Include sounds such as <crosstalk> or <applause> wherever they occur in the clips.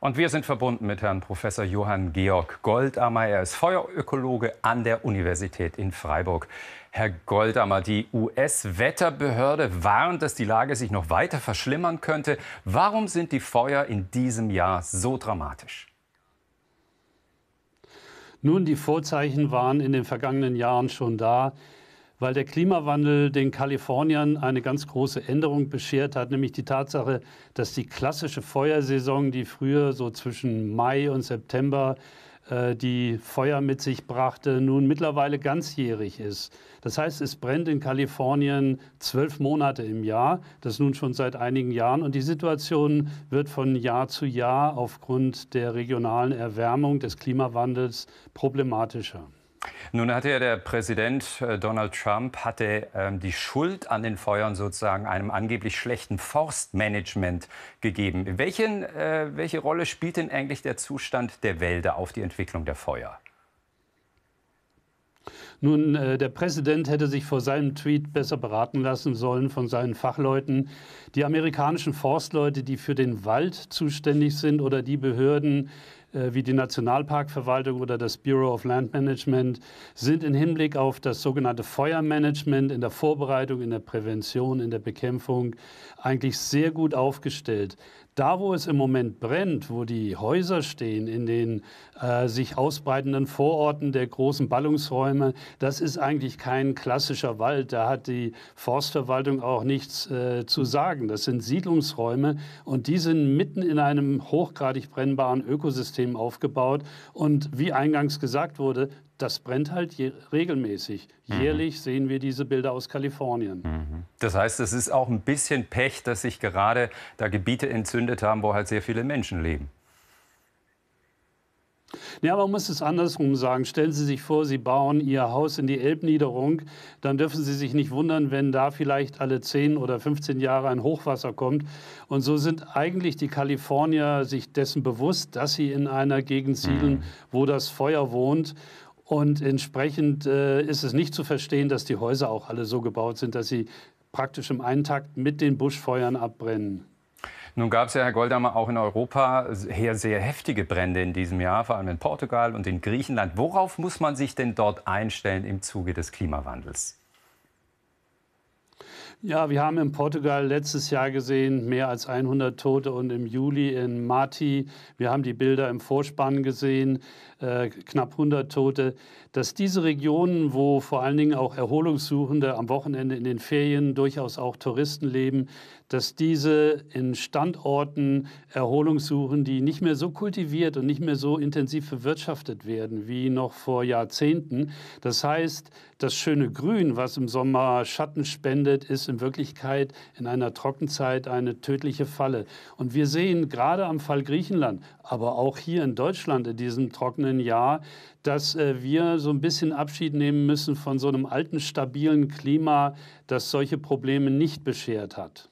Und wir sind verbunden mit Herrn Professor Johann Georg Goldammer. Er ist Feuerökologe an der Universität in Freiburg. Herr Goldammer, die US-Wetterbehörde warnt, dass die Lage sich noch weiter verschlimmern könnte. Warum sind die Feuer in diesem Jahr so dramatisch? Nun, die Vorzeichen waren in den vergangenen Jahren schon da weil der Klimawandel den Kaliforniern eine ganz große Änderung beschert hat, nämlich die Tatsache, dass die klassische Feuersaison, die früher so zwischen Mai und September äh, die Feuer mit sich brachte, nun mittlerweile ganzjährig ist. Das heißt, es brennt in Kalifornien zwölf Monate im Jahr, das nun schon seit einigen Jahren. Und die Situation wird von Jahr zu Jahr aufgrund der regionalen Erwärmung des Klimawandels problematischer. Nun hatte ja der Präsident äh, Donald Trump hatte ähm, die Schuld an den Feuern sozusagen einem angeblich schlechten Forstmanagement gegeben. Welchen, äh, welche Rolle spielt denn eigentlich der Zustand der Wälder auf die Entwicklung der Feuer? Nun, äh, der Präsident hätte sich vor seinem Tweet besser beraten lassen sollen von seinen Fachleuten. Die amerikanischen Forstleute, die für den Wald zuständig sind oder die Behörden, äh, wie die Nationalparkverwaltung oder das Bureau of Land Management sind im Hinblick auf das sogenannte Feuermanagement in der Vorbereitung, in der Prävention, in der Bekämpfung eigentlich sehr gut aufgestellt. Da, wo es im Moment brennt, wo die Häuser stehen, in den äh, sich ausbreitenden Vororten der großen Ballungsräume, das ist eigentlich kein klassischer Wald. Da hat die Forstverwaltung auch nichts äh, zu sagen. Das sind Siedlungsräume und die sind mitten in einem hochgradig brennbaren Ökosystem aufgebaut. Und wie eingangs gesagt wurde, das brennt halt regelmäßig. Mhm. Jährlich sehen wir diese Bilder aus Kalifornien. Mhm. Das heißt, es ist auch ein bisschen Pech, dass sich gerade da Gebiete entzündet haben, wo halt sehr viele Menschen leben. Ja, man muss es andersrum sagen. Stellen Sie sich vor, Sie bauen Ihr Haus in die Elbniederung, dann dürfen Sie sich nicht wundern, wenn da vielleicht alle 10 oder 15 Jahre ein Hochwasser kommt. Und so sind eigentlich die Kalifornier sich dessen bewusst, dass sie in einer Gegend siedeln, mhm. wo das Feuer wohnt. Und entsprechend äh, ist es nicht zu verstehen, dass die Häuser auch alle so gebaut sind, dass sie praktisch im Eintakt mit den Buschfeuern abbrennen. Nun gab es ja, Herr Goldammer, auch in Europa sehr, sehr heftige Brände in diesem Jahr, vor allem in Portugal und in Griechenland. Worauf muss man sich denn dort einstellen im Zuge des Klimawandels? Ja, wir haben in Portugal letztes Jahr gesehen mehr als 100 Tote und im Juli in Mati, wir haben die Bilder im Vorspann gesehen, äh, knapp 100 Tote, dass diese Regionen, wo vor allen Dingen auch Erholungssuchende am Wochenende in den Ferien durchaus auch Touristen leben, dass diese in Standorten Erholung suchen, die nicht mehr so kultiviert und nicht mehr so intensiv bewirtschaftet werden wie noch vor Jahrzehnten. Das heißt, das schöne Grün, was im Sommer Schatten spendet, ist in Wirklichkeit in einer Trockenzeit eine tödliche Falle. Und wir sehen gerade am Fall Griechenland, aber auch hier in Deutschland in diesem trockenen Jahr, dass äh, wir so ein bisschen Abschied nehmen müssen von so einem alten, stabilen Klima, das solche Probleme nicht beschert hat.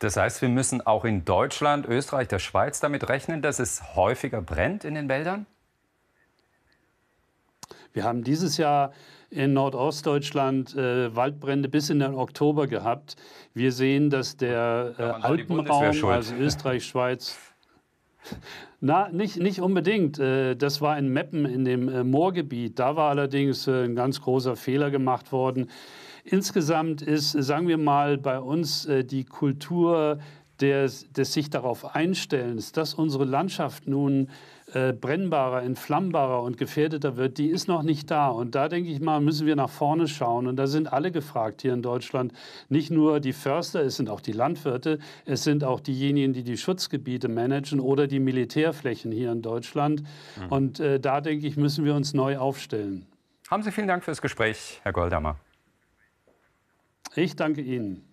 Das heißt, wir müssen auch in Deutschland, Österreich, der Schweiz damit rechnen, dass es häufiger brennt in den Wäldern? Wir haben dieses Jahr in Nordostdeutschland äh, Waldbrände bis in den Oktober gehabt. Wir sehen, dass der äh, Alpenraum, also Österreich, Schweiz, <laughs> na, nicht, nicht unbedingt. Äh, das war in Meppen in dem äh, Moorgebiet. Da war allerdings äh, ein ganz großer Fehler gemacht worden. Insgesamt ist, sagen wir mal, bei uns die Kultur des, des sich darauf Einstellens, dass unsere Landschaft nun äh, brennbarer, entflammbarer und gefährdeter wird, die ist noch nicht da. Und da denke ich mal, müssen wir nach vorne schauen. Und da sind alle gefragt hier in Deutschland. Nicht nur die Förster, es sind auch die Landwirte, es sind auch diejenigen, die die Schutzgebiete managen oder die Militärflächen hier in Deutschland. Mhm. Und äh, da denke ich, müssen wir uns neu aufstellen. Haben Sie vielen Dank fürs Gespräch, Herr Goldammer. Ich danke Ihnen.